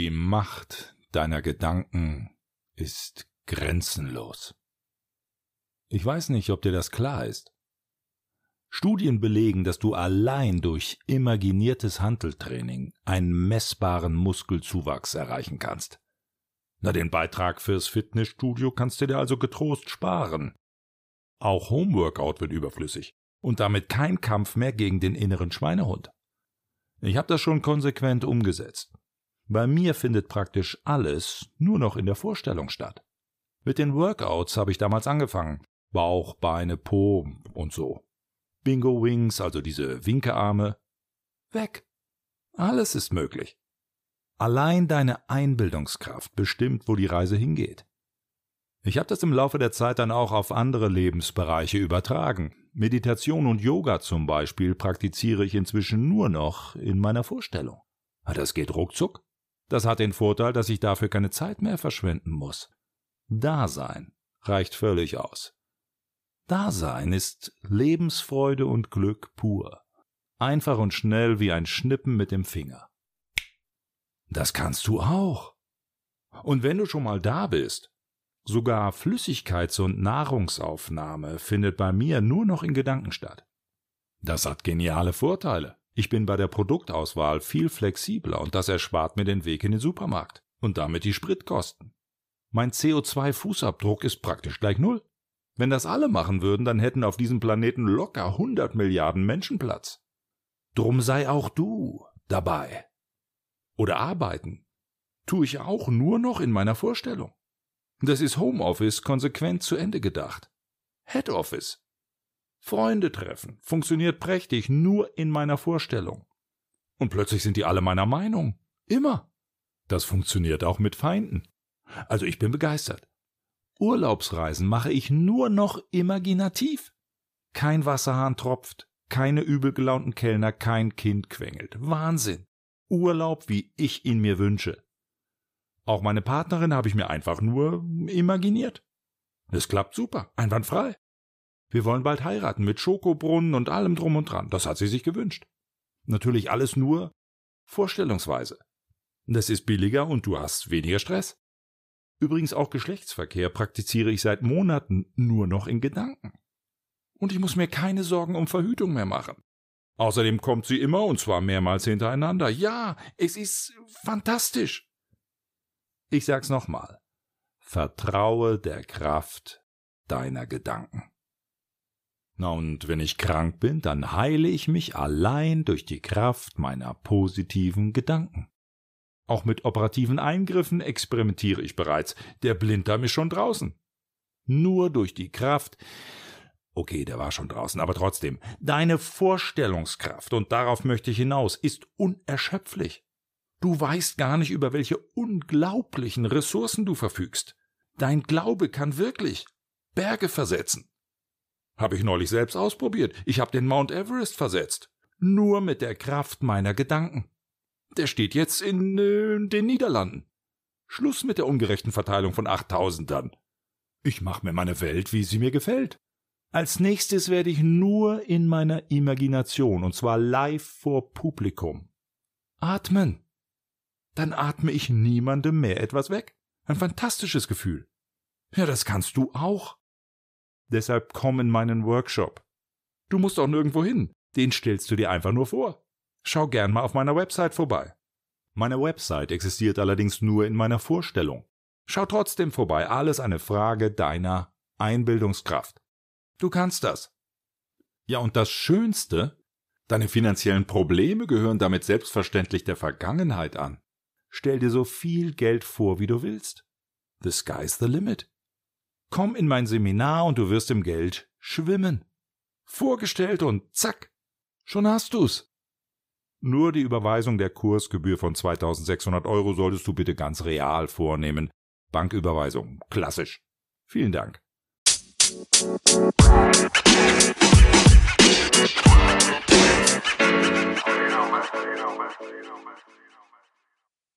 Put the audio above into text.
Die Macht deiner Gedanken ist grenzenlos. Ich weiß nicht, ob dir das klar ist. Studien belegen, dass du allein durch imaginiertes Handeltraining einen messbaren Muskelzuwachs erreichen kannst. Na, den Beitrag fürs Fitnessstudio kannst du dir also getrost sparen. Auch Homeworkout wird überflüssig und damit kein Kampf mehr gegen den inneren Schweinehund. Ich habe das schon konsequent umgesetzt. Bei mir findet praktisch alles nur noch in der Vorstellung statt. Mit den Workouts habe ich damals angefangen. Bauch, Beine, Po und so. Bingo Wings, also diese Winkearme. Weg. Alles ist möglich. Allein deine Einbildungskraft bestimmt, wo die Reise hingeht. Ich habe das im Laufe der Zeit dann auch auf andere Lebensbereiche übertragen. Meditation und Yoga zum Beispiel praktiziere ich inzwischen nur noch in meiner Vorstellung. Das geht ruckzuck. Das hat den Vorteil, dass ich dafür keine Zeit mehr verschwenden muss. Dasein reicht völlig aus. Dasein ist Lebensfreude und Glück pur. Einfach und schnell wie ein Schnippen mit dem Finger. Das kannst du auch. Und wenn du schon mal da bist, sogar Flüssigkeits- und Nahrungsaufnahme findet bei mir nur noch in Gedanken statt. Das hat geniale Vorteile. Ich bin bei der Produktauswahl viel flexibler und das erspart mir den Weg in den Supermarkt und damit die Spritkosten. Mein CO2-Fußabdruck ist praktisch gleich null. Wenn das alle machen würden, dann hätten auf diesem Planeten locker 100 Milliarden Menschen Platz. Drum sei auch du dabei. Oder arbeiten. Tue ich auch nur noch in meiner Vorstellung. Das ist Homeoffice konsequent zu Ende gedacht. Head Office. Freunde treffen. Funktioniert prächtig, nur in meiner Vorstellung. Und plötzlich sind die alle meiner Meinung. Immer. Das funktioniert auch mit Feinden. Also ich bin begeistert. Urlaubsreisen mache ich nur noch imaginativ. Kein Wasserhahn tropft, keine übel gelaunten Kellner, kein Kind quengelt. Wahnsinn. Urlaub, wie ich ihn mir wünsche. Auch meine Partnerin habe ich mir einfach nur imaginiert. Es klappt super, einwandfrei. Wir wollen bald heiraten mit Schokobrunnen und allem drum und dran. Das hat sie sich gewünscht. Natürlich alles nur vorstellungsweise. Das ist billiger und du hast weniger Stress. Übrigens auch Geschlechtsverkehr praktiziere ich seit Monaten nur noch in Gedanken. Und ich muss mir keine Sorgen um Verhütung mehr machen. Außerdem kommt sie immer und zwar mehrmals hintereinander. Ja, es ist fantastisch. Ich sag's nochmal. Vertraue der Kraft deiner Gedanken. Na und wenn ich krank bin, dann heile ich mich allein durch die Kraft meiner positiven Gedanken. Auch mit operativen Eingriffen experimentiere ich bereits. Der Blinddarm ist schon draußen. Nur durch die Kraft. Okay, der war schon draußen, aber trotzdem. Deine Vorstellungskraft, und darauf möchte ich hinaus, ist unerschöpflich. Du weißt gar nicht, über welche unglaublichen Ressourcen du verfügst. Dein Glaube kann wirklich Berge versetzen. Habe ich neulich selbst ausprobiert. Ich habe den Mount Everest versetzt. Nur mit der Kraft meiner Gedanken. Der steht jetzt in äh, den Niederlanden. Schluss mit der ungerechten Verteilung von Achttausendern. Ich mach mir meine Welt, wie sie mir gefällt. Als nächstes werde ich nur in meiner Imagination, und zwar live vor Publikum. Atmen. Dann atme ich niemandem mehr etwas weg. Ein fantastisches Gefühl. Ja, das kannst du auch. Deshalb komm in meinen Workshop. Du musst auch nirgendwo hin. Den stellst du dir einfach nur vor. Schau gern mal auf meiner Website vorbei. Meine Website existiert allerdings nur in meiner Vorstellung. Schau trotzdem vorbei, alles eine Frage deiner Einbildungskraft. Du kannst das. Ja, und das Schönste, deine finanziellen Probleme gehören damit selbstverständlich der Vergangenheit an. Stell dir so viel Geld vor, wie du willst. The sky's the limit. Komm in mein Seminar und du wirst im Geld schwimmen. Vorgestellt und zack, schon hast du's. Nur die Überweisung der Kursgebühr von 2600 Euro solltest du bitte ganz real vornehmen. Banküberweisung, klassisch. Vielen Dank.